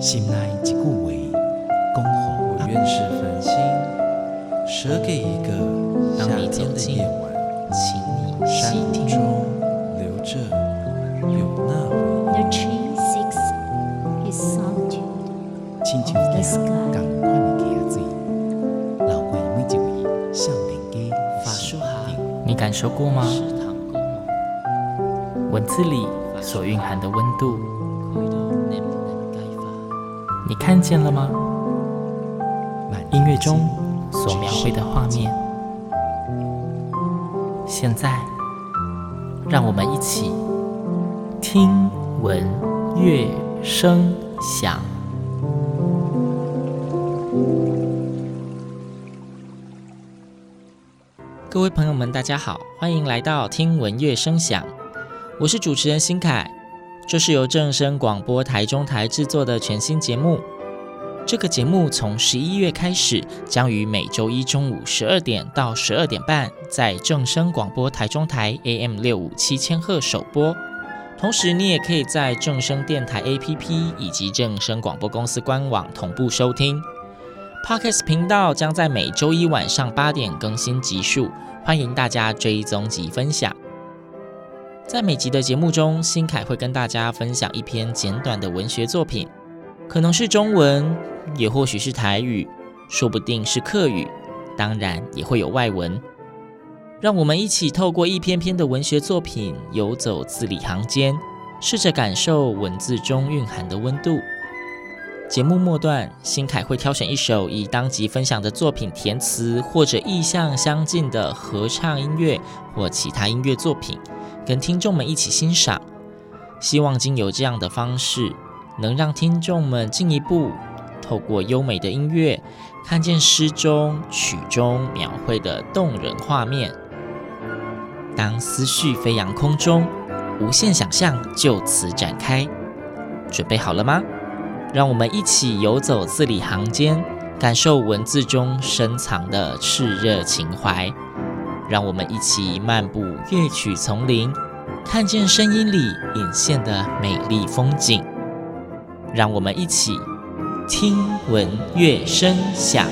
心内一句话，恭候我愿是繁星，舍给一个夏天的夜晚，请你山谷中留着有那回忆。The tree seeks his solitude 亲像一 sky. 共款的溪水，流过每一位少年家法书行你感受过吗？文字里所蕴含的温度，你看见了吗？万音乐中所描绘的画面，现在，让我们一起听闻乐声响。各位朋友们，大家好，欢迎来到听闻乐声响，我是主持人新凯，这是由正声广播台中台制作的全新节目。这个节目从十一月开始，将于每周一中午十二点到十二点半，在正声广播台中台 AM 六五七千赫首播。同时，你也可以在正声电台 APP 以及正声广播公司官网同步收听。Podcast 频道将在每周一晚上八点更新集数，欢迎大家追踪及分享。在每集的节目中，新凯会跟大家分享一篇简短的文学作品，可能是中文，也或许是台语，说不定是客语，当然也会有外文。让我们一起透过一篇篇的文学作品，游走字里行间，试着感受文字中蕴含的温度。节目末段，新凯会挑选一首以当集分享的作品填词或者意象相近的合唱音乐或其他音乐作品，跟听众们一起欣赏。希望经由这样的方式，能让听众们进一步透过优美的音乐，看见诗中曲中描绘的动人画面。当思绪飞扬空中，无限想象就此展开。准备好了吗？让我们一起游走字里行间，感受文字中深藏的炽热情怀。让我们一起漫步乐曲丛林，看见声音里隐现的美丽风景。让我们一起听闻乐声响。